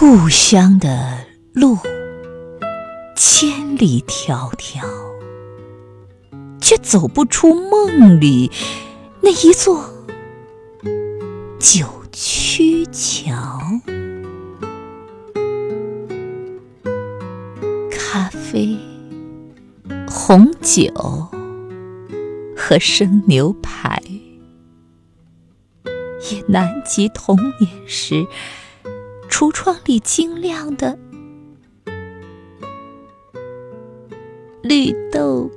故乡的路千里迢迢，却走不出梦里那一座九曲桥。咖啡、红酒和生牛排，也难及童年时橱窗里晶亮的绿豆。